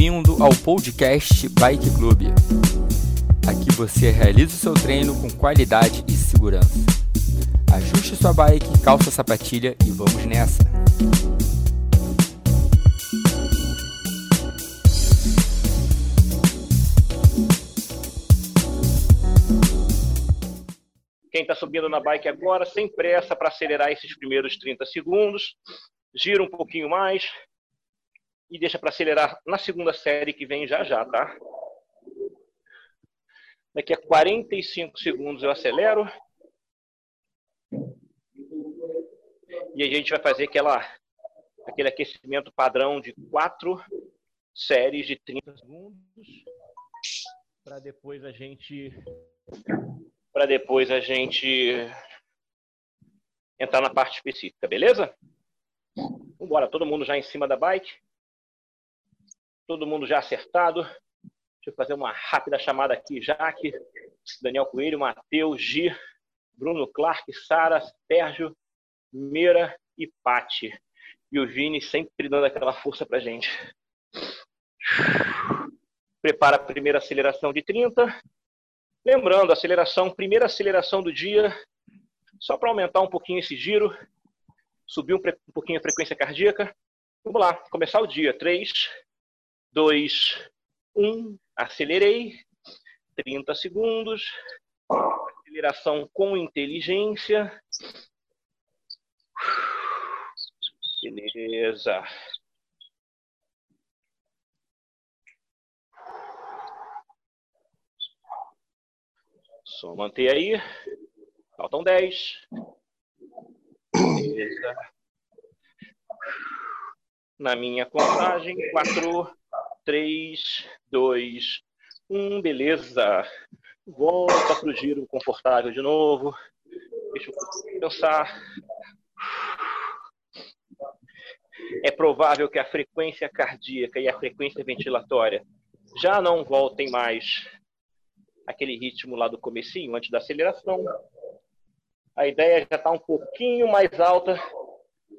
Bem-vindo ao podcast Bike Club. Aqui você realiza o seu treino com qualidade e segurança. Ajuste sua bike, calça a sapatilha e vamos nessa! Quem está subindo na bike agora, sem pressa para acelerar esses primeiros 30 segundos, gira um pouquinho mais, e deixa para acelerar na segunda série que vem já já, tá? Daqui a 45 segundos eu acelero. E a gente vai fazer aquela, aquele aquecimento padrão de quatro séries de 30 segundos. Para depois a gente. Para depois a gente entrar na parte específica, beleza? Vambora, todo mundo já em cima da bike. Todo mundo já acertado. Deixa eu fazer uma rápida chamada aqui. Jaque, Daniel Coelho, Matheus, Gi, Bruno Clark, Sara, Sérgio, Meira e Pati. E o Vini sempre dando aquela força pra gente. Prepara a primeira aceleração de 30. Lembrando, aceleração, primeira aceleração do dia, só para aumentar um pouquinho esse giro, subir um, pouquinho a frequência cardíaca. Vamos lá, começar o dia. 3, 2, 1, acelerei, 30 segundos, aceleração com inteligência. Beleza. Só manter aí. Faltam 10. Beleza. Na minha contagem, 4, 3, 2, 1, beleza. Volta para o giro confortável de novo. Deixa eu pensar. É provável que a frequência cardíaca e a frequência ventilatória já não voltem mais aquele ritmo lá do comecinho, antes da aceleração. A ideia já está um pouquinho mais alta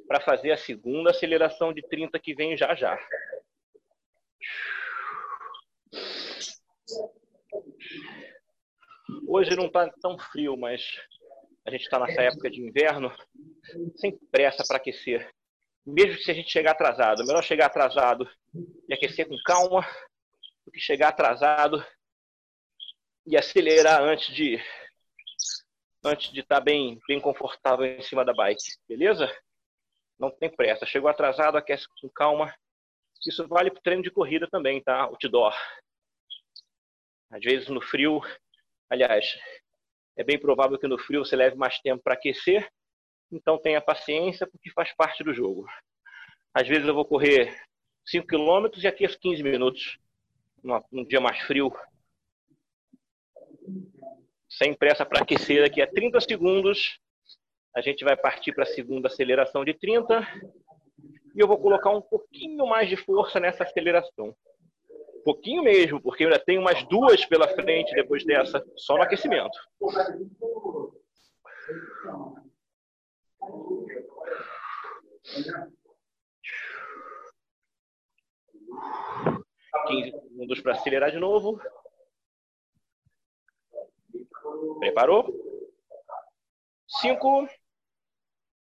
para fazer a segunda aceleração de 30 que vem já já. Hoje não está tão frio, mas a gente está nessa época de inverno, sem pressa para aquecer. Mesmo se a gente chegar atrasado, melhor chegar atrasado e aquecer com calma do que chegar atrasado e acelerar antes de antes de estar tá bem bem confortável em cima da bike, beleza? Não tem pressa. Chegou atrasado, aquece com calma isso vale para o treino de corrida também, tá? Outdoor. Às vezes no frio, aliás, é bem provável que no frio você leve mais tempo para aquecer, então tenha paciência porque faz parte do jogo. Às vezes eu vou correr 5 km e aqueço 15 minutos num dia mais frio. Sem pressa para aquecer, daqui a 30 segundos a gente vai partir para a segunda aceleração de 30 e eu vou colocar um pouquinho mais de força nessa aceleração. Pouquinho mesmo, porque eu ainda tenho umas duas pela frente depois dessa, só no aquecimento. Quinze segundos para acelerar de novo. Preparou? Cinco,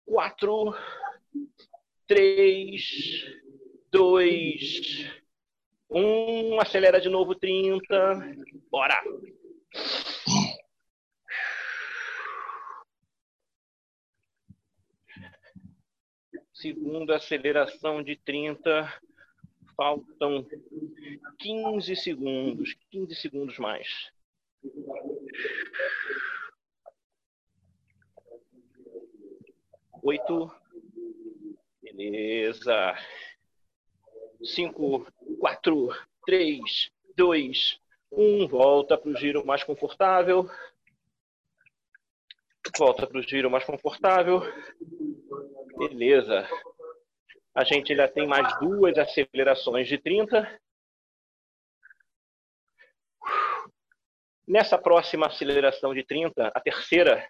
quatro, 3, 2, 1. Acelera de novo 30. Bora! Segunda aceleração de 30. Faltam 15 segundos. 15 segundos mais. Oito, Beleza. 5, 4, 3, 2, 1. Volta para o giro mais confortável. Volta para o giro mais confortável. Beleza. A gente ainda tem mais duas acelerações de 30. Nessa próxima aceleração de 30, a terceira,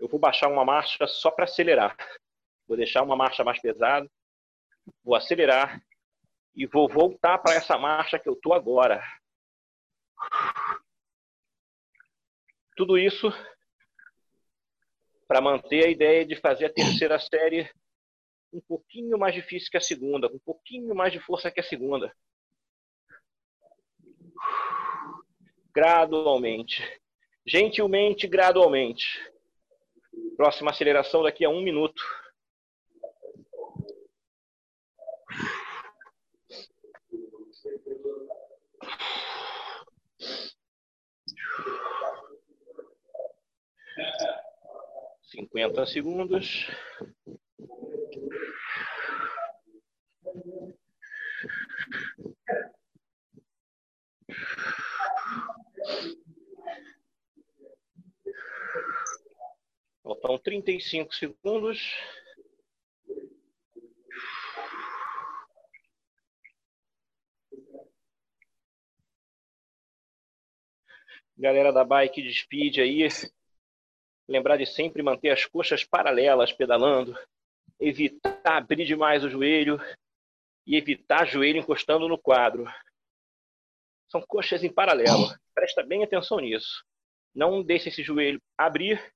eu vou baixar uma marcha só para acelerar. Vou deixar uma marcha mais pesada, vou acelerar E vou voltar para essa marcha que eu tô agora. Tudo isso para manter a ideia de fazer a terceira série um pouquinho mais difícil que a segunda, um pouquinho mais de força que a segunda. Gradualmente. Gentilmente, gradualmente. Próxima aceleração daqui a um minuto. Cinquenta segundos. Faltam 35 segundos. Galera da bike de speed aí, lembrar de sempre manter as coxas paralelas pedalando, evitar abrir demais o joelho e evitar joelho encostando no quadro. São coxas em paralelo. Presta bem atenção nisso. Não deixe esse joelho abrir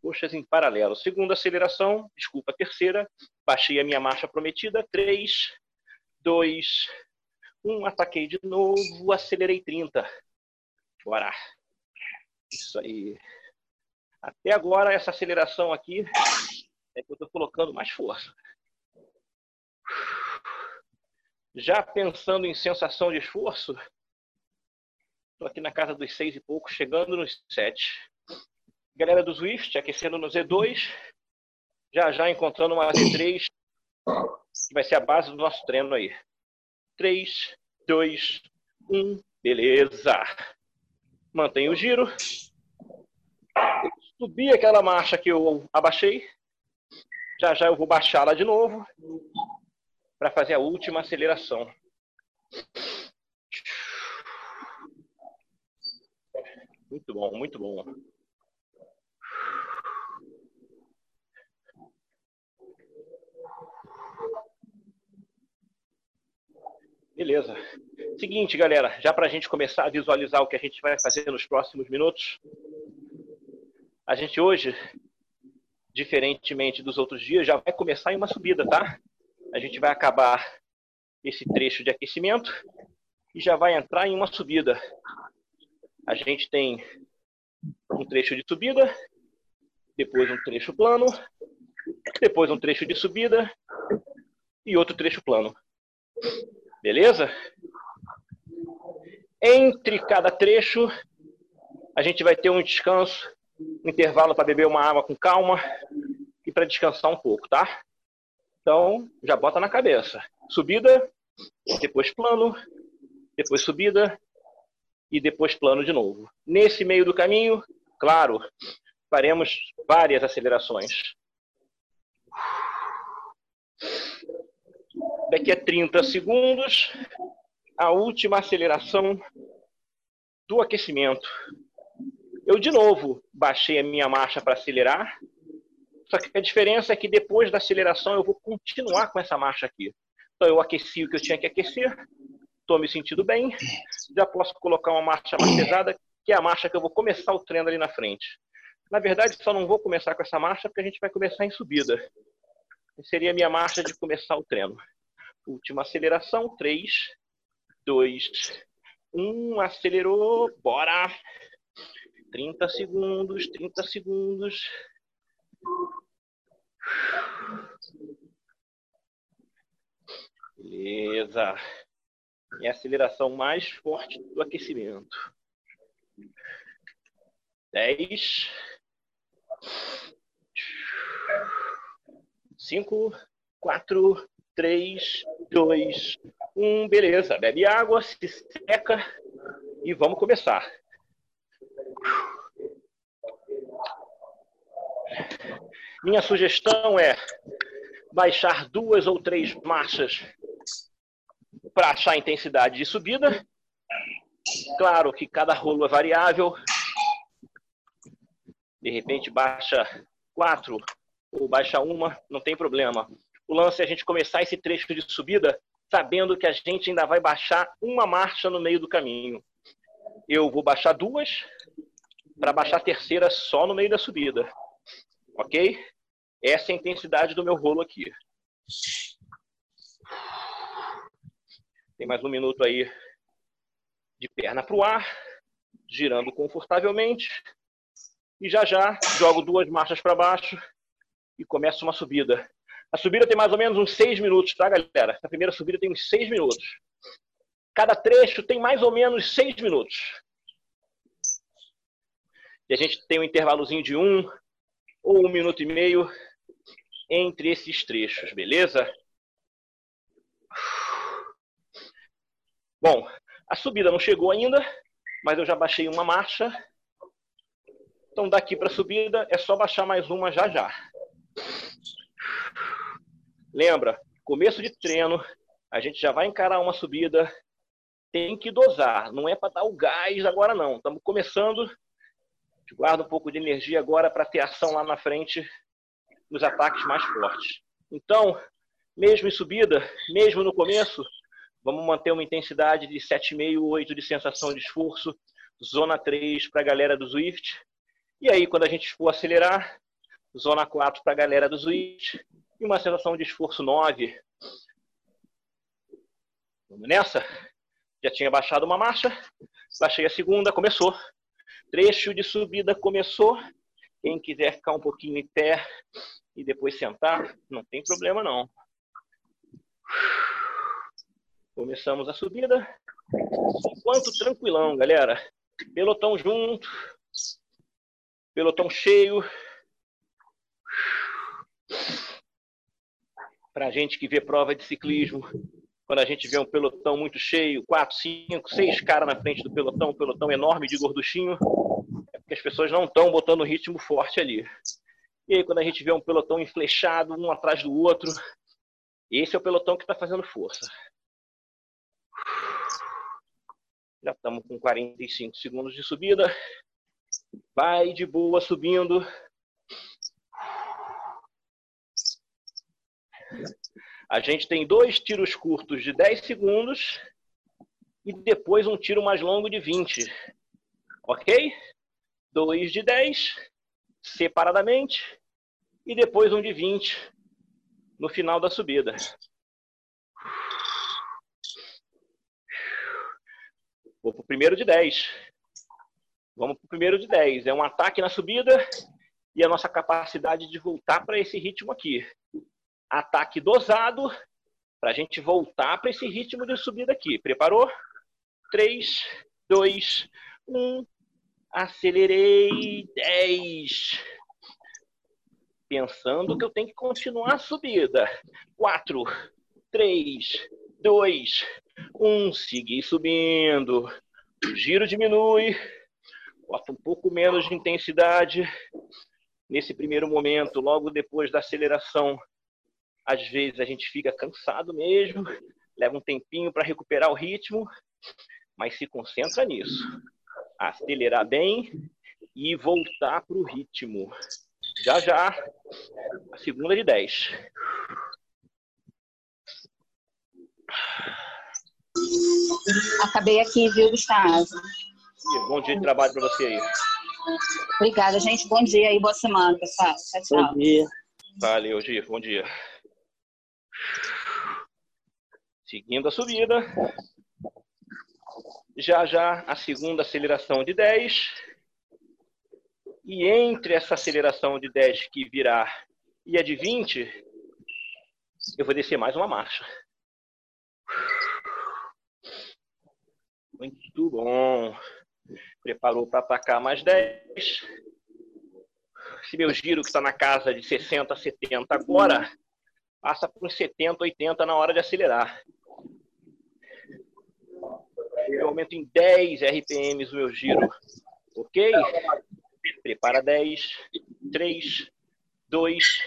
coxas em paralelo. Segunda aceleração, desculpa, terceira, baixei a minha marcha prometida, 3, 2, 1, ataquei de novo, acelerei 30. Bora. Isso aí. Até agora, essa aceleração aqui é que eu estou colocando mais força. Já pensando em sensação de esforço, estou aqui na casa dos seis e pouco, chegando nos sete. Galera do Swift aquecendo no Z2. Já já encontrando uma Z3, que vai ser a base do nosso treino aí. 3, 2, 1, beleza. Mantém o giro. Subi aquela marcha que eu abaixei. Já já eu vou baixá-la de novo para fazer a última aceleração. Muito bom, muito bom. Beleza. Seguinte, galera, já para a gente começar a visualizar o que a gente vai fazer nos próximos minutos, a gente hoje, diferentemente dos outros dias, já vai começar em uma subida, tá? A gente vai acabar esse trecho de aquecimento e já vai entrar em uma subida. A gente tem um trecho de subida, depois um trecho plano, depois um trecho de subida e outro trecho plano. Beleza? Entre cada trecho, a gente vai ter um descanso, um intervalo para beber uma água com calma e para descansar um pouco, tá? Então, já bota na cabeça. Subida, depois plano, depois subida e depois plano de novo. Nesse meio do caminho, claro, faremos várias acelerações. Daqui a 30 segundos, a última aceleração do aquecimento. Eu, de novo, baixei a minha marcha para acelerar, só que a diferença é que depois da aceleração eu vou continuar com essa marcha aqui. Então, eu aqueci o que eu tinha que aquecer, estou me sentindo bem, já posso colocar uma marcha mais pesada, que é a marcha que eu vou começar o treino ali na frente. Na verdade, só não vou começar com essa marcha porque a gente vai começar em subida. Seria a minha marcha de começar o treino. Última aceleração. 3, 2, 1. Acelerou. Bora! 30 segundos, 30 segundos. Beleza. E a aceleração mais forte do aquecimento. 10. 5, 4, 3, 2, 1. Beleza. Bebe água, se seca e vamos começar. Minha sugestão é baixar duas ou três marchas para achar a intensidade de subida. Claro que cada rolo é variável. De repente baixa quatro ou baixa uma, não tem problema O lance é a gente começar esse trecho de subida sabendo que a gente ainda vai baixar uma marcha no meio do caminho. Eu vou baixar duas para baixar a terceira só no meio da subida. Ok? Essa é a intensidade do meu rolo aqui. Tem mais um minuto aí de perna para o ar, girando confortavelmente. E já já jogo duas marchas para baixo e começo uma subida. A subida tem mais ou menos uns seis minutos, tá, galera? A primeira subida tem uns seis minutos. Cada trecho tem mais ou menos seis minutos. E a gente tem um intervalozinho de um ou um minuto e meio entre esses trechos, beleza? Bom, a subida não chegou ainda, mas eu já baixei uma marcha. Então, daqui para a subida, é só baixar mais uma já já. Lembra, começo de treino, a gente já vai encarar uma subida, tem que dosar, não é para dar o gás agora não. Estamos começando, guarda um pouco de energia agora para ter ação lá na frente nos ataques mais fortes. Então, mesmo em subida, mesmo no começo, vamos manter uma intensidade de 7,5, 8 de sensação de esforço, zona 3 para a galera do Swift. E aí, quando a gente for acelerar, zona 4 para a galera do Swift e uma sensação de esforço 9. Vamos nessa? Já tinha baixado uma marcha, baixei a segunda, começou. Trecho de subida começou. Quem quiser ficar um pouquinho em pé e depois sentar, não tem problema não. Começamos a subida. Enquanto tranquilão, galera. Pelotão junto. Pelotão cheio. Para gente que vê prova de ciclismo, quando a gente vê um pelotão muito cheio, quatro, cinco, seis caras na frente do pelotão, um pelotão enorme de gorduchinho, é porque as pessoas não estão botando ritmo forte ali. E aí, quando a gente vê um pelotão enflechado, um atrás do outro, esse é o pelotão que está fazendo força. Já estamos com 45 segundos de subida. Vai de boa subindo. A gente tem dois tiros curtos de 10 segundos e depois um tiro mais longo de 20. Ok? Dois de 10 separadamente e depois um de 20 no final da subida. Vou para o primeiro de 10. Vamos para o primeiro de 10. É um ataque na subida e a nossa capacidade de voltar para esse ritmo aqui ataque dosado para a gente voltar para esse ritmo de subida aqui. Preparou? 3, 2, 1. Acelerei. 10. Pensando que eu tenho que continuar a subida. 4, 3, 2, 1. Segui subindo. O giro diminui. Bota um pouco menos de intensidade. Nesse primeiro momento, logo depois da aceleração, às vezes a gente fica cansado mesmo, leva um tempinho para recuperar o ritmo, mas se concentra nisso. Acelerar bem e voltar para o ritmo. Já já, a segunda de 10. Acabei aqui, viu, Gustavo? Bom dia de trabalho para você aí. Obrigada, gente. Bom dia e boa semana, pessoal. Tchau, tchau. Bom dia. Valeu, Gil. Bom dia. Seguindo a subida. Já já a segunda aceleração de 10. E entre essa aceleração de 10 que virá e a de 20, eu vou descer mais uma marcha. Muito bom. Preparou para atacar mais 10. Esse meu giro que está na casa de 60, 70 agora, passa por 70, 80 na hora de acelerar. Eu aumento em 10 RPMs o meu giro. Ok? Prepara 10, 3, 2,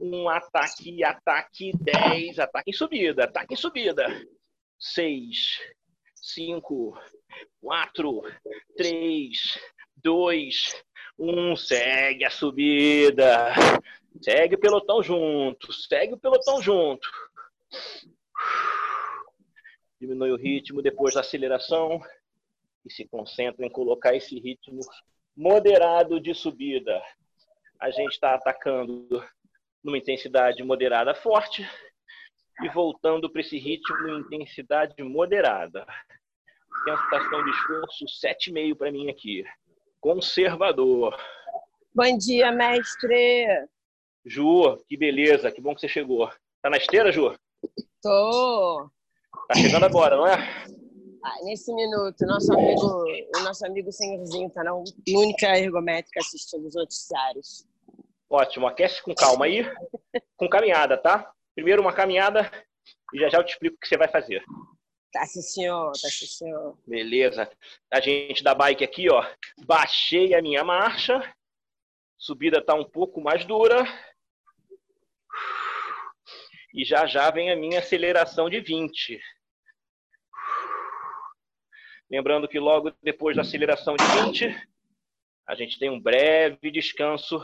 1, ataque, ataque, 10, ataque em subida, ataque em subida. 6, 5, 4, 3, 2, 1, segue a subida. Segue o pelotão junto, segue o pelotão junto. Diminui o ritmo depois da aceleração e se concentra em colocar esse ritmo moderado de subida. A gente está atacando numa intensidade moderada forte e voltando para esse ritmo em intensidade moderada. Tentação de esforço 7,5 para mim aqui. Conservador. Bom dia, mestre. Ju, que beleza, que bom que você chegou. Tá na esteira, Ju? Tô. Tá chegando agora, não é? Ah, nesse minuto, nosso amigo, o nosso amigo senhorzinho tá na única ergométrica assistindo os noticiários. Ótimo, aquece com calma aí, com caminhada, tá? Primeiro uma caminhada e já já eu te explico o que você vai fazer. Tá, sim, senhor, tá, sim, senhor. Beleza. A gente da bike aqui, ó, baixei a minha marcha, subida tá um pouco mais dura, e já já vem a minha aceleração de 20. Lembrando que logo depois da aceleração de 20, a gente tem um breve descanso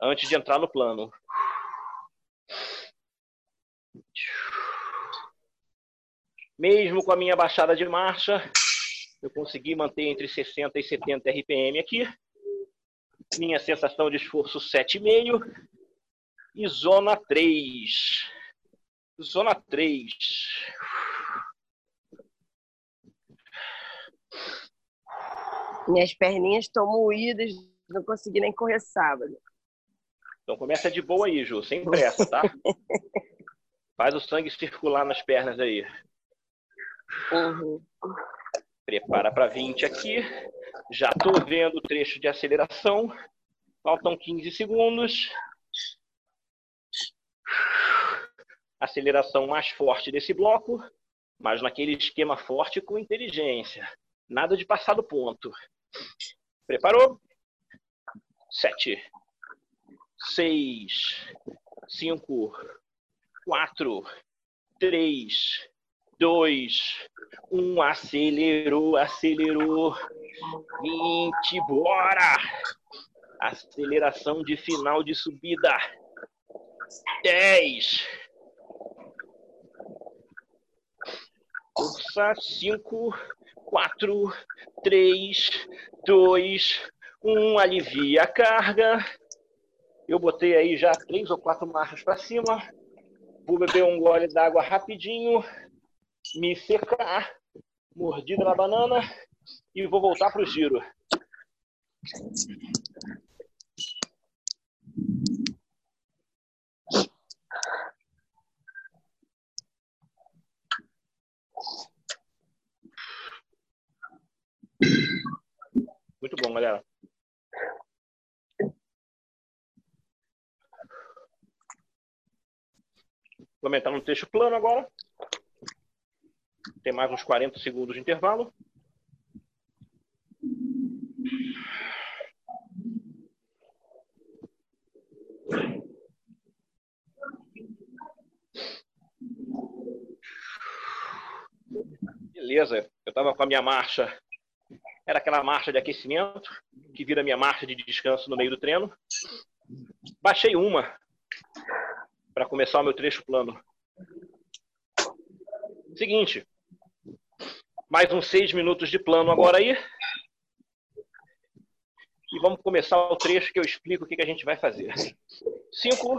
antes de entrar no plano. Mesmo com a minha baixada de marcha, eu consegui manter entre 60 e 70 RPM aqui. Minha sensação de esforço 7,5 e zona 3. Zona 3. Minhas perninhas estão moídas, não consegui nem correr sábado. Então começa de boa aí, Ju, sem pressa, tá? Faz o sangue circular nas pernas aí. Uhum. Prepara para 20 aqui. Já estou vendo o trecho de aceleração. Faltam 15 segundos. Aceleração mais forte desse bloco, mas naquele esquema forte com inteligência. Nada de passar do ponto. Preparou? Sete, seis, cinco, quatro, três, dois, um. Acelerou, acelerou. Vinte, bora! Aceleração de final de subida. Dez. Força, cinco, quatro, três, dois, um. Alivia a carga. Eu botei aí já três ou quatro marchas para cima. Vou beber um gole d'água rapidinho, me secar, mordida na banana e vou voltar para o giro. Galera. Vamos entrar no trecho plano agora. Tem mais uns 40 segundos de intervalo. Beleza, eu estava com a minha marcha, era aquela marcha de aquecimento, que vira minha marcha de descanso no meio do treino. Baixei uma para começar o meu trecho plano. Seguinte, mais uns seis minutos de plano agora aí. E vamos começar o trecho que eu explico o que, a gente vai fazer. Cinco,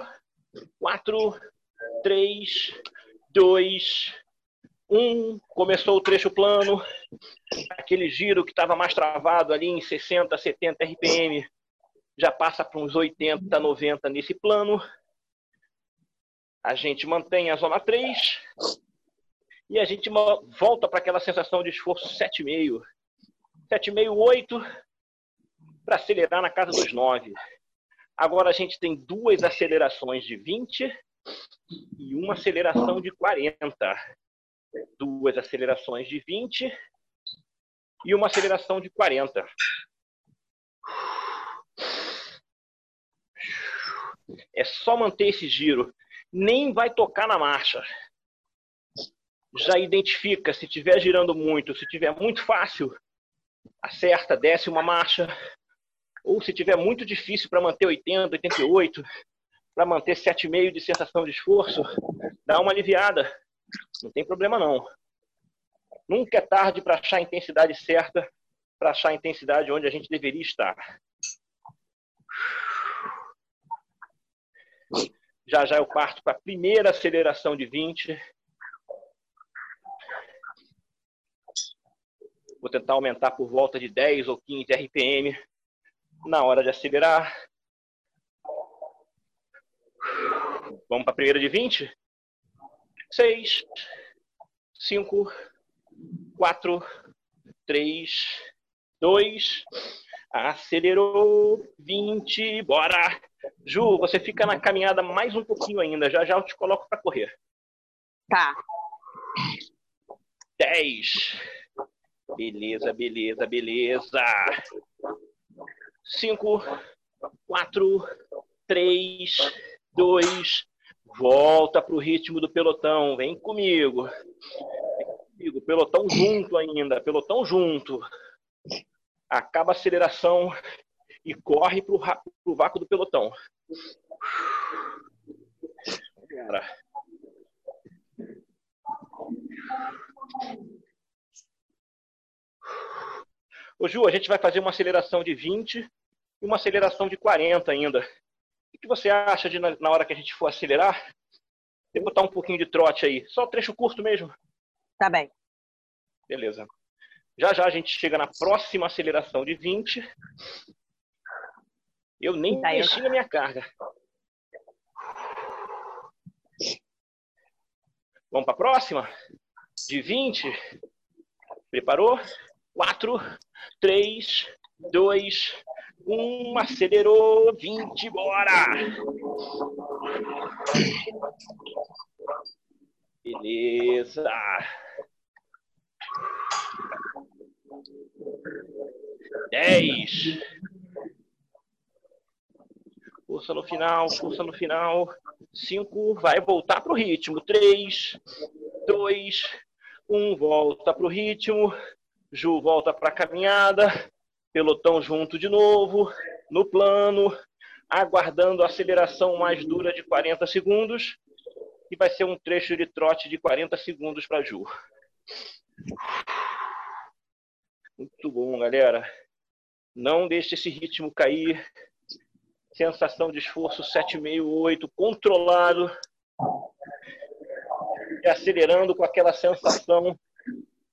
quatro, três, dois, um. Começou o trecho plano. Aquele giro que estava mais travado ali em 60, 70 RPM já passa para uns 80, 90 nesse plano. A gente mantém a zona 3 e a gente volta para aquela sensação de esforço 7,5. 7,5, 8 para acelerar na casa dos 9. Agora a gente tem duas acelerações de 20 e uma aceleração de 40. Duas acelerações de 20 e uma aceleração de 40. É só manter esse giro nem vai tocar na marcha. Já identifica se estiver girando muito, se estiver muito fácil, acerta, desce uma marcha. Ou se estiver muito difícil para manter 80, 88, para manter 7,5 de sensação de esforço, dá uma aliviada. Não tem problema não. Nunca é tarde para achar a intensidade certa, para achar a intensidade onde a gente deveria estar. Já já eu parto para a primeira aceleração de 20. Vou tentar aumentar por volta de 10 ou 15 RPM na hora de acelerar. Vamos para a primeira de 20? 6, 5, 4, 3, 2, acelerou, 20, bora! Ju, você fica na caminhada mais um pouquinho ainda, já já eu te coloco para correr. Tá. 10. Beleza, beleza, beleza. 5, 4, 3, 2, volta para o ritmo do pelotão. Vem comigo. Vem comigo. Pelotão junto ainda. Pelotão junto. Acaba a aceleração e corre para o vácuo do pelotão. Cara. Ô Ju, a gente vai fazer uma aceleração de 20 e uma aceleração de 40 ainda. O que você acha de na hora que a gente for acelerar? Tem botar um pouquinho de trote aí. Só trecho curto mesmo. Tá bem. Beleza. Já já a gente chega na próxima aceleração de 20. Eu nem tá, mexi na minha carga. Vamos para a próxima? De 20. Preparou? 4, 3, 2, 1. Acelerou. 20, bora! Beleza. Dez. Força no final, força no final. Cinco, vai voltar para o ritmo. Três, dois, um, volta para o ritmo. Ju volta para a caminhada. Pelotão junto de novo, no plano, aguardando a aceleração mais dura de 40 segundos. E vai ser um trecho de trote de 40 segundos para Ju. Muito bom, galera. Não deixe esse ritmo cair. Sensação de esforço 7,68, controlado. E acelerando com aquela sensação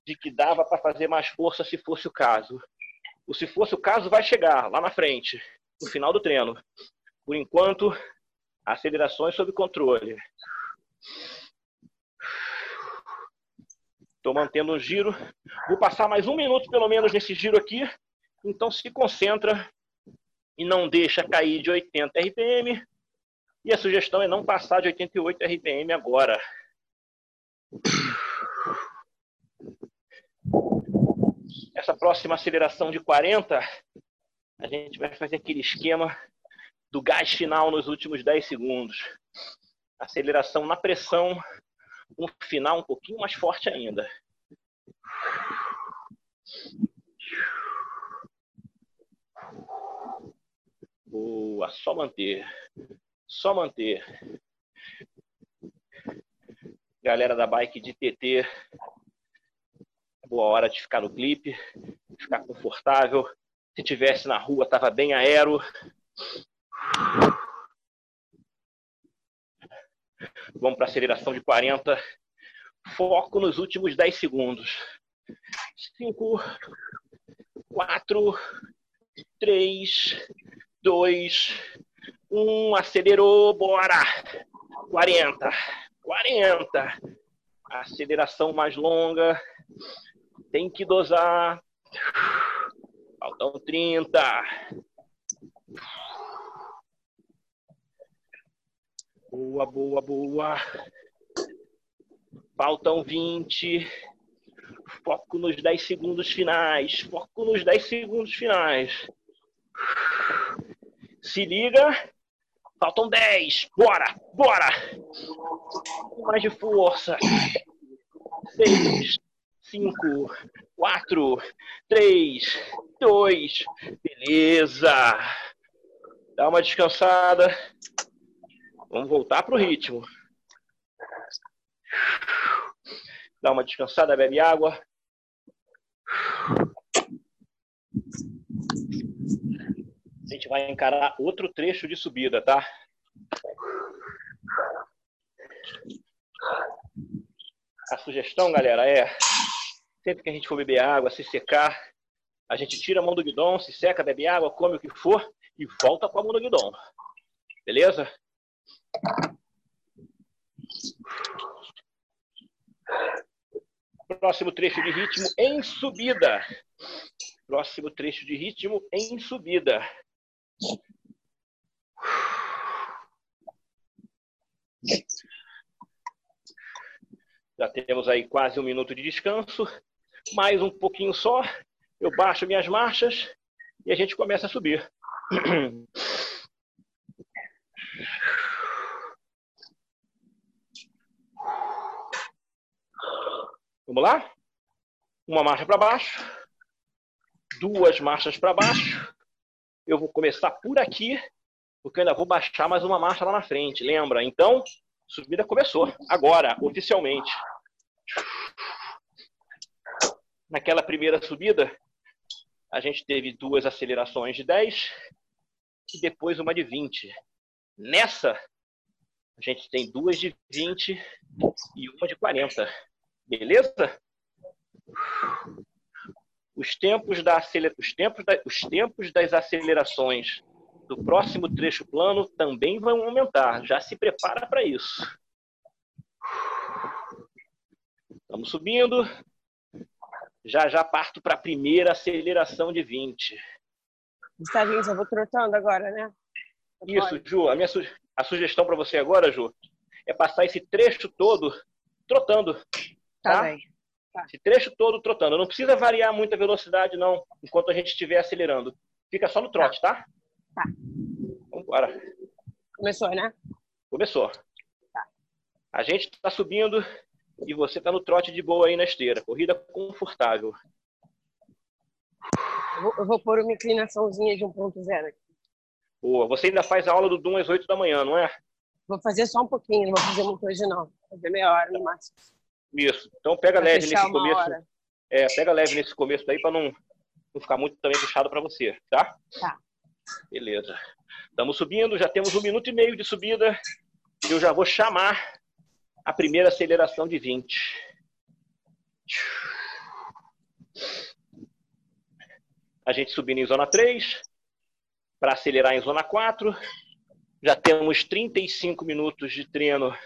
de que dava para fazer mais força se fosse o caso. O se fosse o caso vai chegar lá na frente, no final do treino. Por enquanto, acelerações sob controle. Estou mantendo o giro. Vou passar mais um minuto, pelo menos, nesse giro aqui. Então, se concentra e não deixa cair de 80 RPM. E a sugestão é não passar de 88 RPM agora. Essa próxima aceleração de 40, a gente vai fazer aquele esquema do gás final nos últimos 10 segundos. Aceleração na pressão um final um pouquinho mais forte ainda. Boa, só manter. Só manter. Galera da bike de TT, boa hora de ficar no clipe, ficar confortável. Se tivesse na rua, tava bem aero. Vamos para aceleração de 40. Foco nos últimos 10 segundos. 5, 4, 3, 2, 1. Acelerou, bora! 40, 40. Aceleração mais longa. Tem que dosar. Faltam 30. Boa, boa, boa. Faltam 20. Foco nos 10 segundos finais. Foco nos 10 segundos finais. Se liga. Faltam 10. Bora, bora. Com mais de força. 6, 5, 4, 3, 2. Beleza. Dá uma descansada. Vamos voltar para o ritmo. Dá uma descansada, bebe água. A gente vai encarar outro trecho de subida, tá? A sugestão, galera, é sempre que a gente for beber água, se secar, a gente tira a mão do guidão, se seca, bebe água, come o que for e volta com a mão do guidão. Beleza? Próximo trecho de ritmo em subida. Próximo trecho de ritmo em subida. Já temos aí quase um minuto de descanso. Mais um pouquinho só. Eu baixo minhas marchas e a gente começa a subir. Vamos lá? Uma marcha para baixo, duas marchas para baixo. Eu vou começar por aqui, porque eu ainda vou baixar mais uma marcha lá na frente. Lembra? Então, subida começou. Agora, oficialmente. Naquela primeira subida, a gente teve duas acelerações de 10 e depois uma de 20. Nessa, a gente tem duas de 20 e uma de 40. Beleza? Os tempos, da acelera... os, tempos da... os tempos das acelerações do próximo trecho plano também vão aumentar. Já se prepara para isso. Estamos subindo. Já já parto para a primeira aceleração de 20. Gustavinho, já vou trotando agora, né? Isso, Ju. A minha su... a sugestão para você agora, Ju, é passar esse trecho todo trotando. Tá, Tá? bem. Esse trecho todo trotando. Não precisa variar muito a velocidade, não, enquanto a gente estiver acelerando. Fica só no trote, tá? Tá. Vamos embora. Começou, né? Começou. A gente está subindo e você está no trote de boa aí na esteira. Corrida confortável. Eu vou, eu vou pôr uma inclinaçãozinha de 1.0 aqui. Boa. Você ainda faz a aula do Dum às 8 da manhã, não é? Vou fazer só um pouquinho, não vou fazer muito hoje, não. Vou fazer meia hora no máximo. Isso. Então pega Pra leve nesse começo. hora. É, pega leve nesse começo aí para não, não ficar muito também puxado para você, tá? Tá. Beleza. Estamos subindo, já temos um minuto e meio de subida. Eu já vou chamar a primeira aceleração de 20. A gente subindo em zona 3, para acelerar em zona 4. Já temos 35 minutos de treino.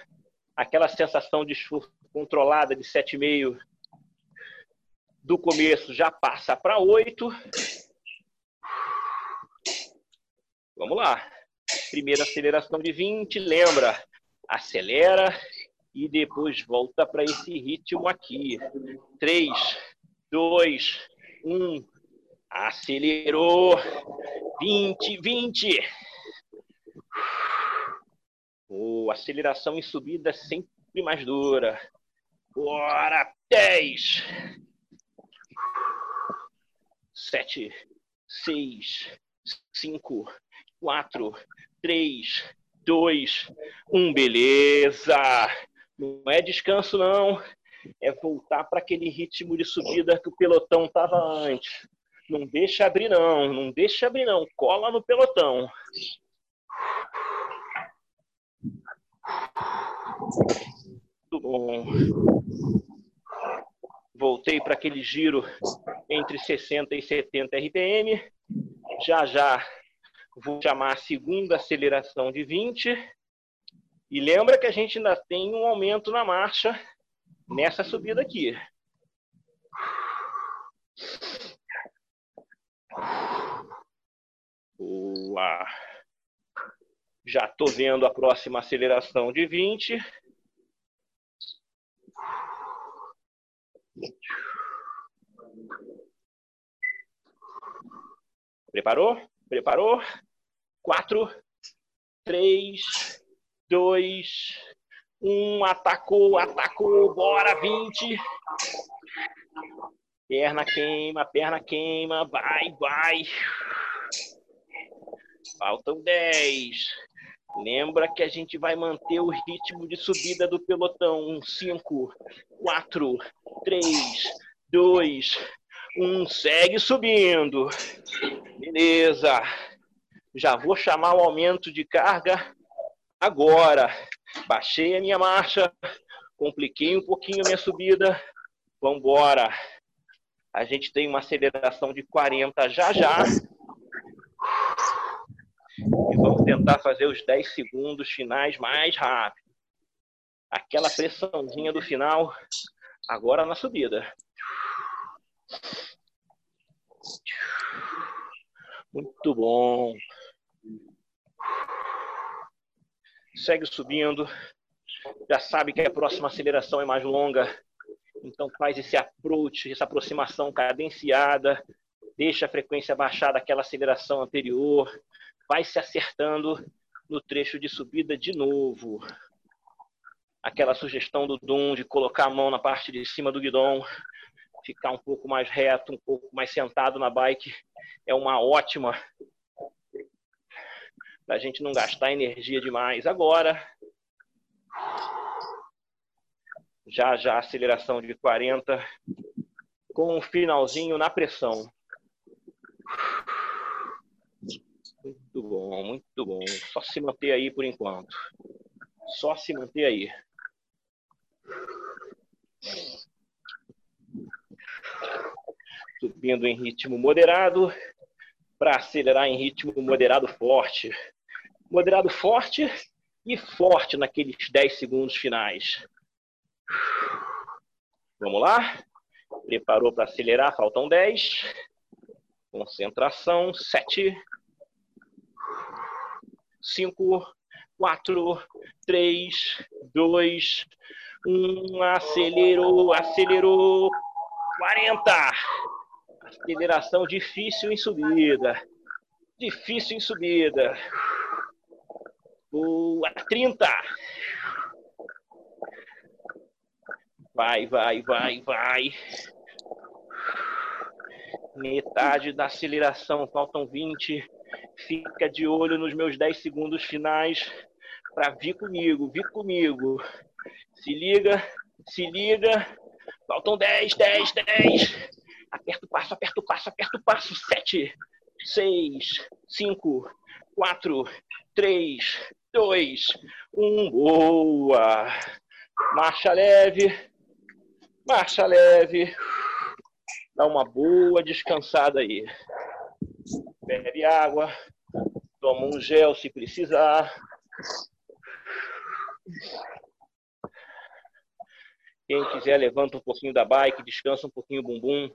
Aquela sensação de esforço controlada de 7,5 do começo já passa para 8. Vamos lá. Primeira aceleração de 20, lembra? Acelera e depois volta para esse ritmo aqui. 3, 2, 1. Acelerou. 20, 20. Oh, aceleração em subida sempre mais dura. Bora, 10. 7, 6, 5, 4, 3, 2, 1. Beleza. Não é descanso, não. É voltar para aquele ritmo de subida que o pelotão estava antes. Não deixa abrir, não. Não deixa abrir, não. Cola no pelotão. Muito bom. Voltei para aquele giro entre 60 e 70 RPM. Já já vou chamar a segunda aceleração de 20. E lembra que a gente ainda tem um aumento na marcha nessa subida aqui. Boa. Já estou vendo a próxima aceleração de 20. Preparou? Preparou? 4, 3, 2, 1. Atacou, atacou. Bora, 20. Perna queima, perna queima. Vai, vai. Faltam 10. Lembra que a gente vai manter o ritmo de subida do pelotão. 5, 4, 3, 2, 1. Segue subindo. Beleza. Já vou chamar o aumento de carga agora. Baixei a minha marcha. Compliquei um pouquinho a minha subida. Vamos embora. A gente tem uma aceleração de 40 já já. E vamos tentar fazer os 10 segundos finais mais rápido. Aquela pressãozinha do final, agora na subida. Muito bom. Segue subindo. Já sabe que a próxima aceleração é mais longa. Então faz esse approach, essa aproximação cadenciada. Deixa a frequência baixar daquela aceleração anterior vai se acertando no trecho de subida de novo. Aquela sugestão do Dum de colocar a mão na parte de cima do guidão, ficar um pouco mais reto, um pouco mais sentado na bike, é uma ótima para a gente não gastar energia demais. Agora, já já aceleração de 40 com um finalzinho na pressão. Muito bom, muito bom. Só se manter aí por enquanto. Só se manter aí. Subindo em ritmo moderado para acelerar em ritmo moderado forte. Moderado forte e forte naqueles 10 segundos finais. Vamos lá? Preparou para acelerar? Faltam 10. Concentração, 7, cinco, quatro, três, dois, um, acelerou, acelerou, 40. Aceleração difícil em subida. Difícil em subida. Boa, 30. Vai, vai, vai, vai. Metade da aceleração, faltam 20. Fica de olho nos meus 10 segundos finais para vir comigo, vir comigo. Se liga, se liga. Faltam 10, 10, 10. Aperta o passo, aperta o passo, aperta o passo. 7, 6, 5, 4, 3, 2, 1. Boa. Marcha leve. Marcha leve. Dá uma boa descansada aí bebe água, toma um gel se precisar. Quem quiser, levanta um pouquinho da bike, descansa um pouquinho o bumbum,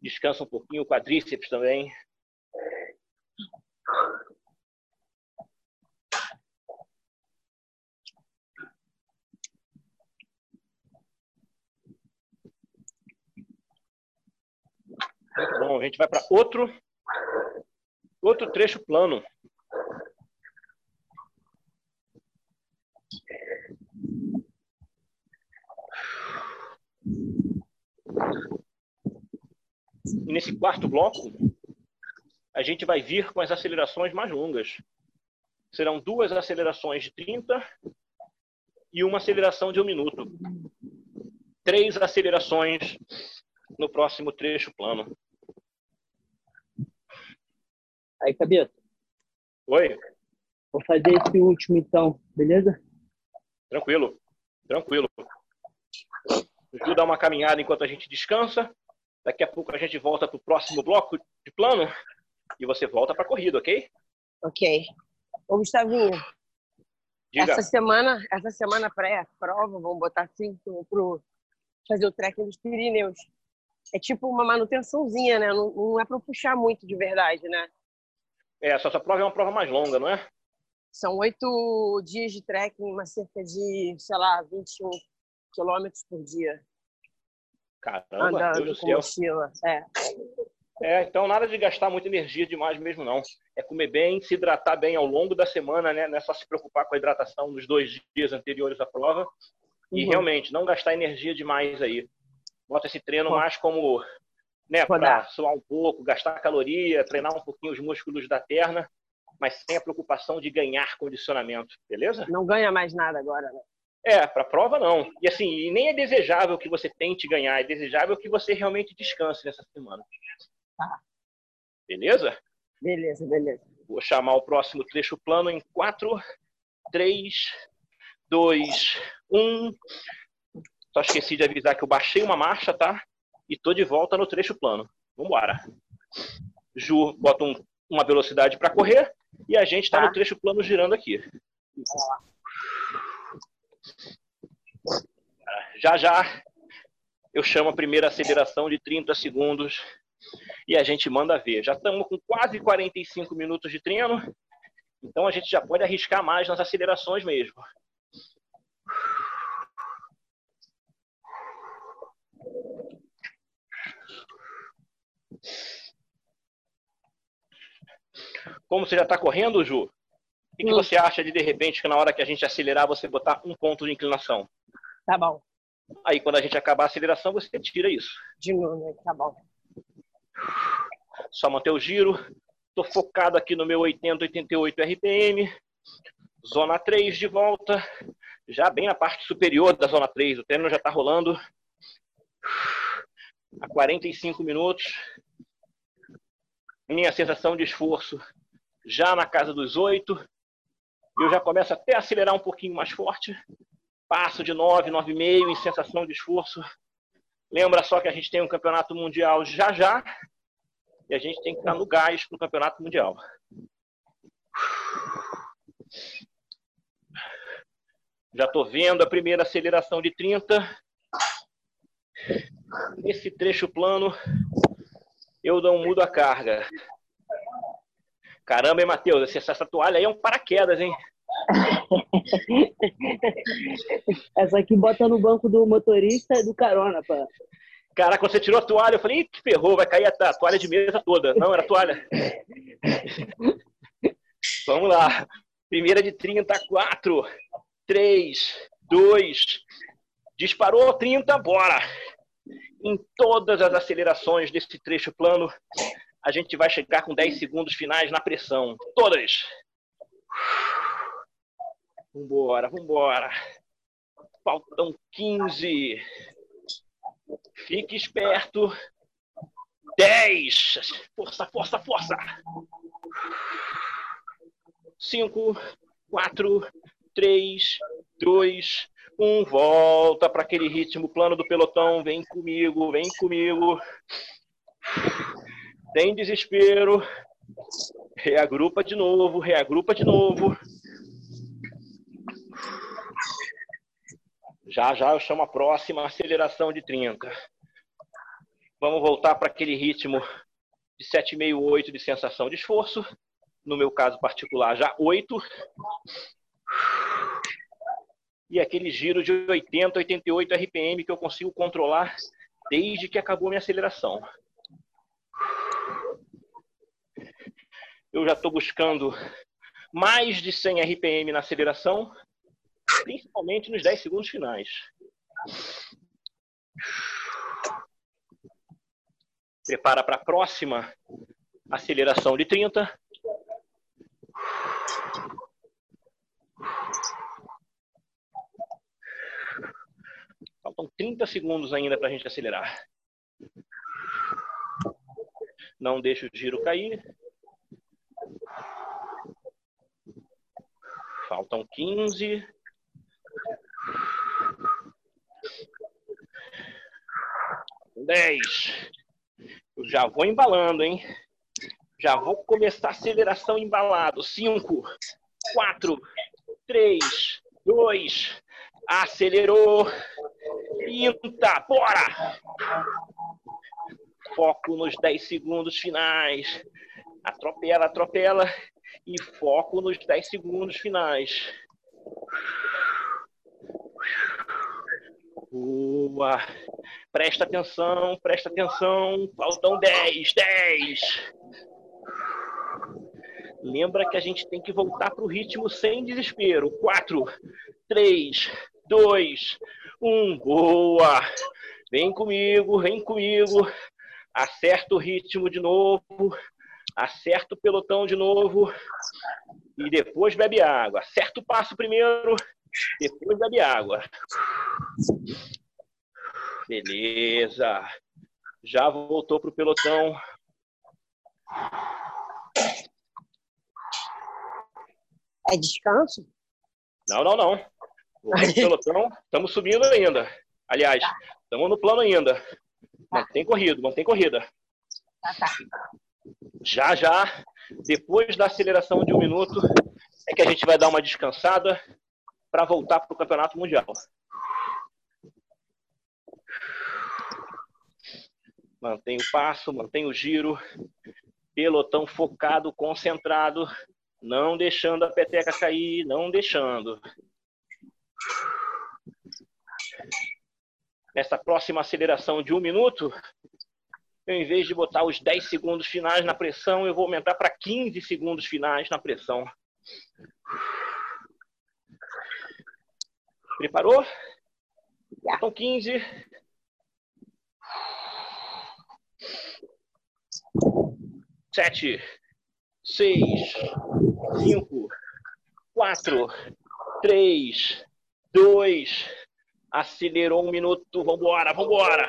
descansa um pouquinho o quadríceps também. Bom, a gente vai para outro Outro trecho plano. E nesse quarto bloco, a gente vai vir com as acelerações mais longas. Serão duas acelerações de 30 e uma aceleração de um minuto. Três acelerações no próximo trecho plano. Aí, Cabeça. Oi. Vou fazer esse último então, beleza? Tranquilo, tranquilo. Deixa eu dar uma caminhada enquanto a gente descansa. Daqui a pouco a gente volta para o próximo bloco de plano e você volta para a corrida, ok? Ok. Ô, Gustavinho, Diga. essa semana, essa semana pré-prova, vamos botar assim, para fazer o trekking dos Pirineus. É tipo uma manutençãozinha, né? Não, não é para puxar muito de verdade, né? É, essa sua prova é uma prova mais longa, não é? São oito dias de trekking, uma cerca de, sei lá, 21 quilômetros por dia. Caramba, andando Deus do céu. mochila. É. É, então nada de gastar muita energia demais mesmo, não. É comer bem, se hidratar bem ao longo da semana, né? Não é só se preocupar com a hidratação nos dois dias anteriores à prova. E Uhum. realmente, não gastar energia demais aí. Bota esse treino mais como, né, para suar um pouco, gastar caloria, treinar um pouquinho os músculos da perna mas sem a preocupação de ganhar condicionamento, beleza? Não ganha mais nada agora, né? É, para prova não. E assim, e nem é desejável que você tente ganhar, é desejável que você realmente descanse nessa semana. Tá. Beleza? Beleza, beleza. Vou chamar o próximo trecho plano em 4, 3, 2, 1. Só esqueci de avisar que eu baixei uma marcha, tá? E tô de volta no trecho plano. Vambora. Ju, bota um, uma velocidade para correr e a gente está Tá. no trecho plano girando aqui. Já já eu chamo a primeira aceleração de 30 segundos e a gente manda ver. Já estamos com quase 45 minutos de treino, então a gente já pode arriscar mais nas acelerações mesmo. Como você já está correndo, Ju? O que, que Hum. você acha de, de repente, que na hora que a gente acelerar, você botar um ponto de inclinação? Tá bom. Aí, quando a gente acabar a aceleração, você tira isso. Diminui, tá bom. Só manter o giro. Estou focado aqui no meu 80, 88 RPM. Zona 3 de volta. Já bem na parte superior da zona 3. O treino já está rolando. A 45 minutos. Minha sensação de esforço já na casa dos 8. Eu já começo até a acelerar um pouquinho mais forte. Passo de 9, 9,5 em sensação de esforço. Lembra só que a gente tem um campeonato mundial já já e a gente tem que estar no gás para o campeonato mundial. Já estou vendo a primeira aceleração de 30. Nesse trecho plano, eu não mudo a carga. Caramba, hein, Matheus? Essa, essa toalha aí é um paraquedas, hein? Essa aqui bota no banco do motorista e do carona, pá. Cara, quando você tirou a toalha, eu falei, que ferrou, vai cair a toalha de mesa toda. Não, era toalha. Vamos lá. Primeira de 30, 4, 3, 2. Disparou 30, bora. Em todas as acelerações desse trecho plano, a gente vai chegar com 10 segundos finais na pressão. Todas. Vambora, vambora. Faltam 15. Fique esperto. 10. Força, força, força. 5, 4, 3, 2, 1. Volta para aquele ritmo plano do pelotão. Vem comigo, vem comigo. Tem desespero. Reagrupa de novo, reagrupa de novo. Já já eu chamo a próxima aceleração de 30. Vamos voltar para aquele ritmo de 7,5, 8 de sensação de esforço. No meu caso particular, já 8. E aquele giro de 80, 88 RPM que eu consigo controlar desde que acabou minha aceleração. Eu já estou buscando mais de 100 RPM na aceleração principalmente nos 10 segundos finais. Prepara para a próxima aceleração de 30. Faltam 30 segundos ainda para a gente acelerar. Não deixa o giro cair. Faltam 15. Dez. Eu já vou embalando, hein? Já vou começar a aceleração embalado. Cinco, quatro, três, dois. Acelerou. Quinta, bora! Foco nos 10 segundos finais. Atropela, atropela. E foco nos 10 segundos finais. Boa. Presta atenção, presta atenção. Faltam 10, 10. Lembra que a gente tem que voltar para o ritmo sem desespero. 4, 3, 2, 1. Boa. Vem comigo, vem comigo. Acerta o ritmo de novo. Acerta o pelotão de novo e depois bebe água. Acerta o passo primeiro, depois bebe água. Beleza. Já voltou pro pelotão. É descanso? Não, não, não. Pro pelotão. Estamos subindo ainda. Aliás, estamos no plano ainda. Mantém corrido, mantém corrida. Tá, tá. Já, já, depois da aceleração de um minuto, é que a gente vai dar uma descansada para voltar para o Campeonato Mundial. Mantém o passo, mantém o giro. Pelotão focado, concentrado. Não deixando a peteca cair, não deixando. Nessa próxima aceleração de um minuto, eu, em vez de botar os 10 segundos finais na pressão, eu vou aumentar para 15 segundos finais na pressão. Preparou? Então 15. Sete, seis, cinco, quatro, três, dois. Acelerou um minuto. Vambora, vambora.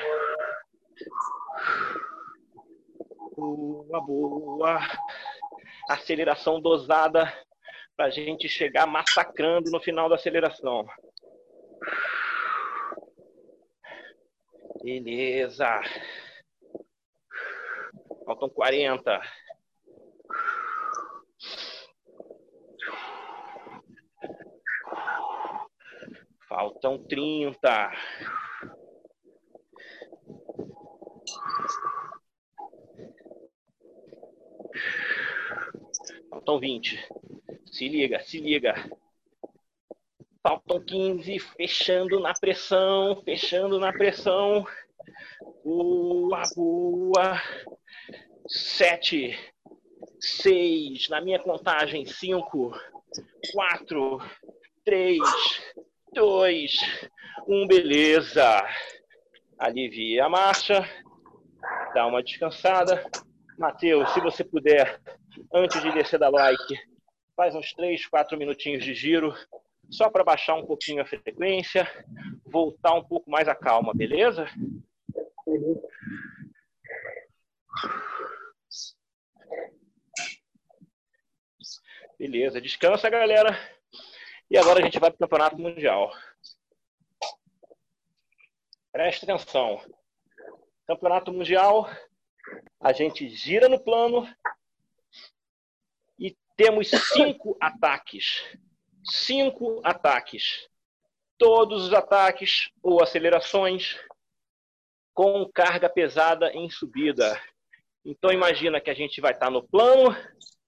Boa, boa. Aceleração dosada para a gente chegar massacrando no final da aceleração. Beleza. Faltam 40. Faltam 30. Faltam 20. Se liga, se liga. Faltam 15, fechando na pressão, fechando na pressão. Boa, boa. 7, 6, na minha contagem, 5, 4, 3, 2, 1, beleza. Alivia a marcha, dá uma descansada. Matheus, se você puder, antes de descer da like, faz uns 3, 4 minutinhos de giro, só para baixar um pouquinho a frequência, voltar um pouco mais a calma, beleza? Beleza, descansa, galera. E agora a gente vai para o Campeonato Mundial. Preste atenção. Campeonato Mundial, a gente gira no plano e temos cinco ataques. Cinco ataques. Todos os ataques ou acelerações com carga pesada em subida. Então imagina que a gente vai estar no plano,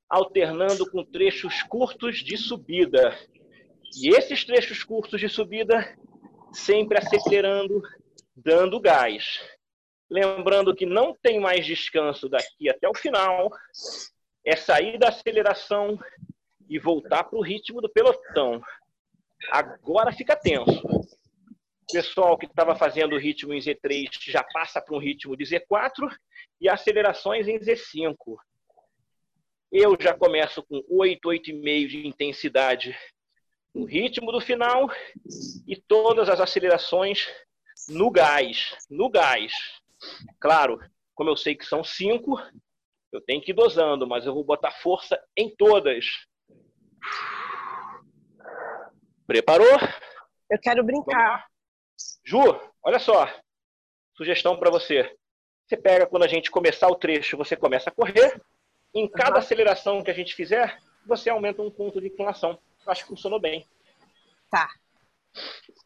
alternando com trechos curtos de subida. E esses trechos curtos de subida sempre acelerando, dando gás. Lembrando que não tem mais descanso daqui até o final. É sair da aceleração e voltar para o ritmo do pelotão. Agora fica tenso. O pessoal que estava fazendo o ritmo em Z3 já passa para um ritmo de Z4 e acelerações em Z5. Eu já começo com 8, 8,5 de intensidade no ritmo do final e todas as acelerações no gás, no gás. Claro, como eu sei que são cinco, eu tenho que ir dosando, mas eu vou botar força em todas. Preparou? Eu quero brincar. Ju, olha só. Sugestão para você. Você pega quando a gente começar o trecho, você começa a correr. Em cada uhum. aceleração que a gente fizer, você aumenta um ponto de inclinação. Acho que funcionou bem. Tá.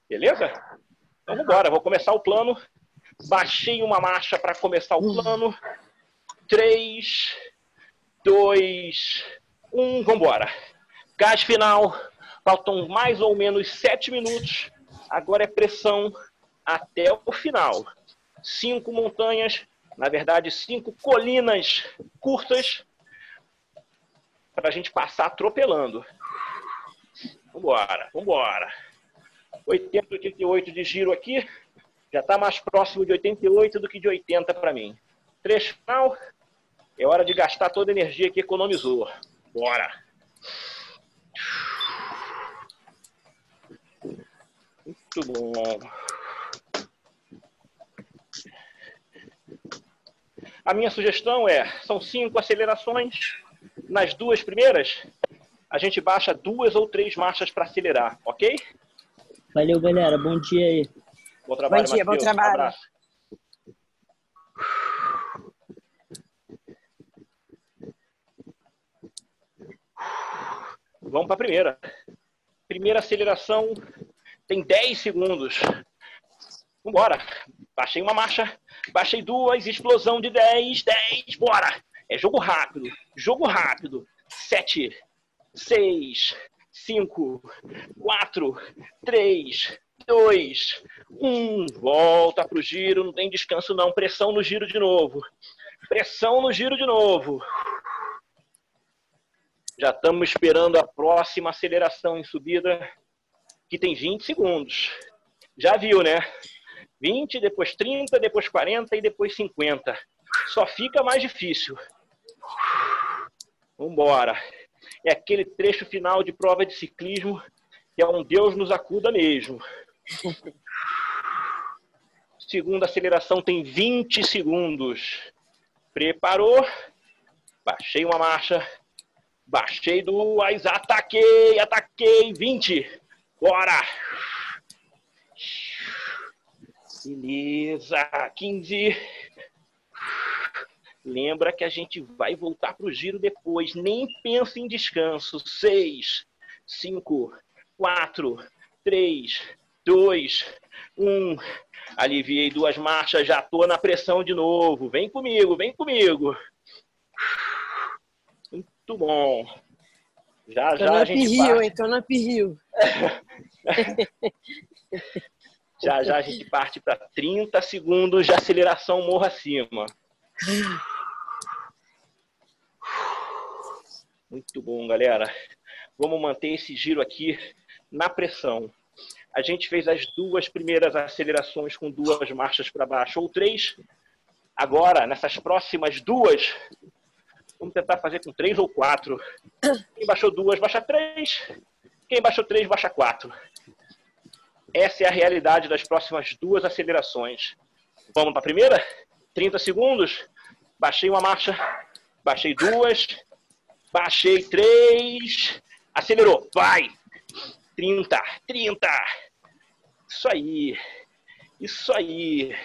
Beleza? Então vamos embora. Vou começar o plano. Baixei uma marcha para começar o plano. 3, 2, 1, vamos embora. Gás final. Faltam mais ou menos 7 minutos. Agora é pressão até o final. Cinco montanhas, na verdade, cinco colinas curtas para a gente passar atropelando. Vambora, vambora. 80, 88 de giro aqui. Já está mais próximo de 88 do que de 80 para mim. Trecho final. É hora de gastar toda a energia que economizou. Bora! Muito bom. A minha sugestão é, são cinco acelerações. Nas duas primeiras, a gente baixa duas ou três marchas para acelerar, ok? Valeu, galera. Bom dia aí. Bom trabalho, Bom dia, bom Matheus. Um trabalho. abraço. Vamos para a primeira. Primeira aceleração tem 10 segundos. Vambora. Baixei uma marcha, baixei duas, explosão de 10, 10, bora. É jogo rápido, jogo rápido. 7, 6, 5, 4, 3, 2, 1. Volta pro giro, não tem descanso não. Pressão no giro de novo. Pressão no giro de novo. Já estamos esperando a próxima aceleração em subida, que tem 20 segundos. Já viu, né? 20, depois 30, depois 40 e depois 50. Só fica mais difícil. Vambora. É aquele trecho final de prova de ciclismo que é um Deus nos acuda mesmo. Segunda aceleração tem 20 segundos. Preparou. Baixei uma marcha. Baixei duas. Ataquei, ataquei. 20. Bora. Beleza. 15. Lembra que a gente vai voltar para o giro depois. Nem pensa em descanso. 6, 5, 4, 3, 2, 1. Aliviei duas marchas, já tô na pressão de novo. Vem comigo, vem comigo. Muito bom. Já, Tô já a gente Pirril, parte. hein? Tô na Pirril. Já já a gente parte para 30 segundos de aceleração morro acima. Muito bom, galera. Vamos manter esse giro aqui na pressão. A gente fez as duas primeiras acelerações com duas marchas para baixo ou três. Agora, nessas próximas duas, vamos tentar fazer com três ou quatro. Quem baixou duas, baixa três. Quem baixou três, baixa quatro. Essa é a realidade das próximas duas acelerações. Vamos para a primeira? 30 segundos. Baixei uma marcha. Baixei duas. Baixei três. Acelerou. Vai. 30. 30. Isso aí. Isso aí.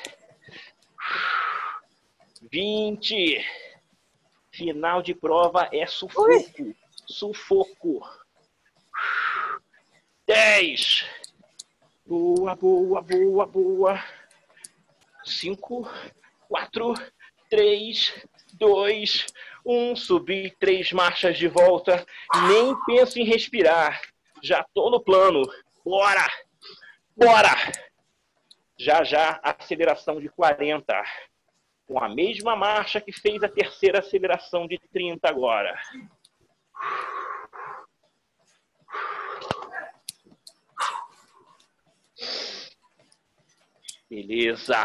20. Final de prova é sufoco. Sufoco. 10. Boa, boa, boa, boa. Cinco, quatro, três, dois, um. Subi três marchas de volta. Nem penso em respirar. Já tô no plano. Bora! Bora! Já já, aceleração de 40. Com a mesma marcha que fez a terceira aceleração de 30 agora. Beleza.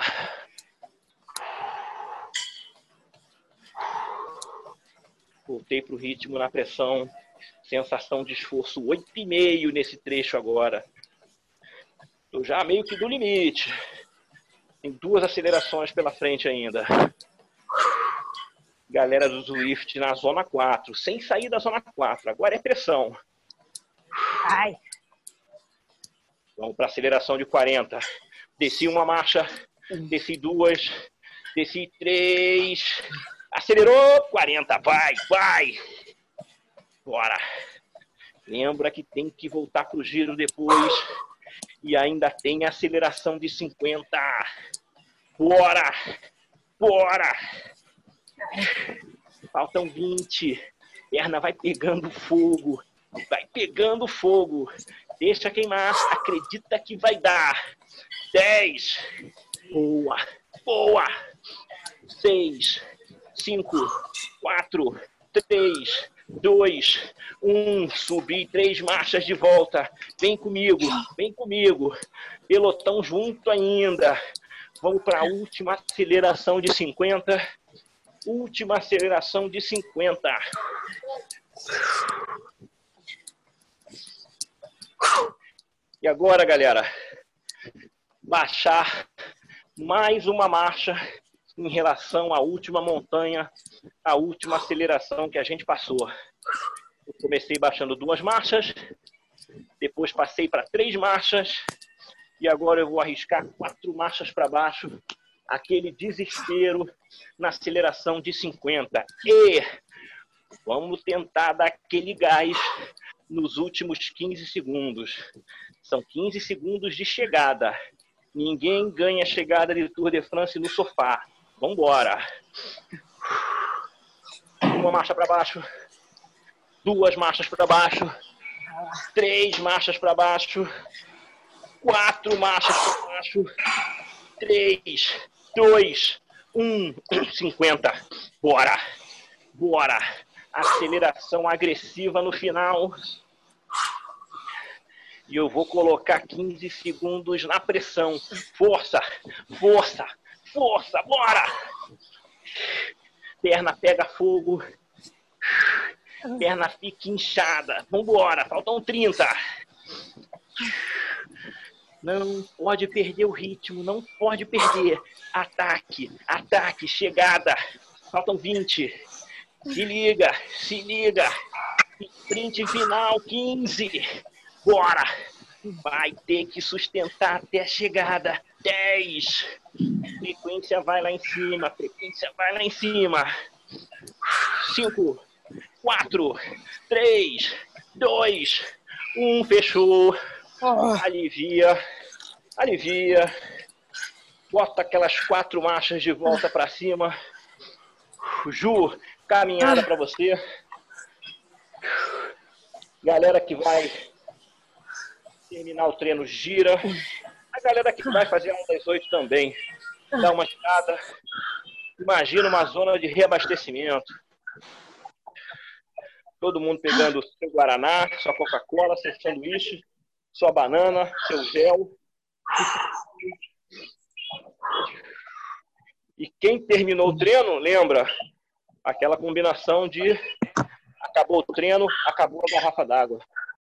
Voltei para o ritmo na pressão. Sensação de esforço 8,5 nesse trecho agora. Estou já meio que do limite. Tem duas acelerações pela frente ainda. Galera do Zwift na zona 4, sem sair da zona 4. Agora é pressão. Ai, Vamos para aceleração de 40. Desci uma marcha, desci duas, desci três. Acelerou, 40. Vai, vai. Bora. Lembra que tem que voltar pro giro depois. E ainda tem aceleração de 50. Bora. Bora. Faltam 20. Perna vai pegando fogo. Vai pegando fogo. Deixa queimar. Acredita que vai dar. 10. Boa. Boa. 6. 5. 4. 3. 2. 1. Subi três marchas de volta. Vem comigo. Vem comigo. Pelotão junto ainda. Vamos para a última aceleração de 50. Última aceleração de 50. E agora, galera, baixar mais uma marcha em relação à última montanha, a última aceleração que a gente passou. Eu comecei baixando duas marchas, depois passei para três marchas, e agora eu vou arriscar quatro marchas para baixo, aquele desespero na aceleração de 50. E vamos tentar dar aquele gás nos últimos 15 segundos. São 15 segundos de chegada. Ninguém ganha chegada de Tour de France no sofá. Vamos embora. Uma marcha para baixo. Duas marchas para baixo. Três marchas para baixo. Quatro marchas para baixo. Três, dois, um, cinquenta. Bora. Bora. Aceleração agressiva no final. E eu vou colocar 15 segundos na pressão. Força, força, força, bora! Perna pega fogo. Perna fica inchada. Vambora, faltam 30. Não pode perder o ritmo, não pode perder. Ataque, ataque, chegada. Faltam 20. Se liga, se liga. Sprint final 15. Bora! Vai ter que sustentar até a chegada. 10. Frequência vai lá em cima. Frequência vai lá em cima. 5, 4, 3, 2, 1. Fechou. Alivia. Alivia. Bota aquelas quatro marchas de volta para cima. Ju, caminhada para você. Galera que vai terminar o treino, gira. A galera que vai fazer uma das oito também, dá uma girada. Imagina uma zona de reabastecimento. Todo mundo pegando seu Guaraná, sua Coca-Cola, seu sanduíche, sua banana, seu gel. E quem terminou o treino, lembra aquela combinação de acabou o treino, acabou a garrafa d'água.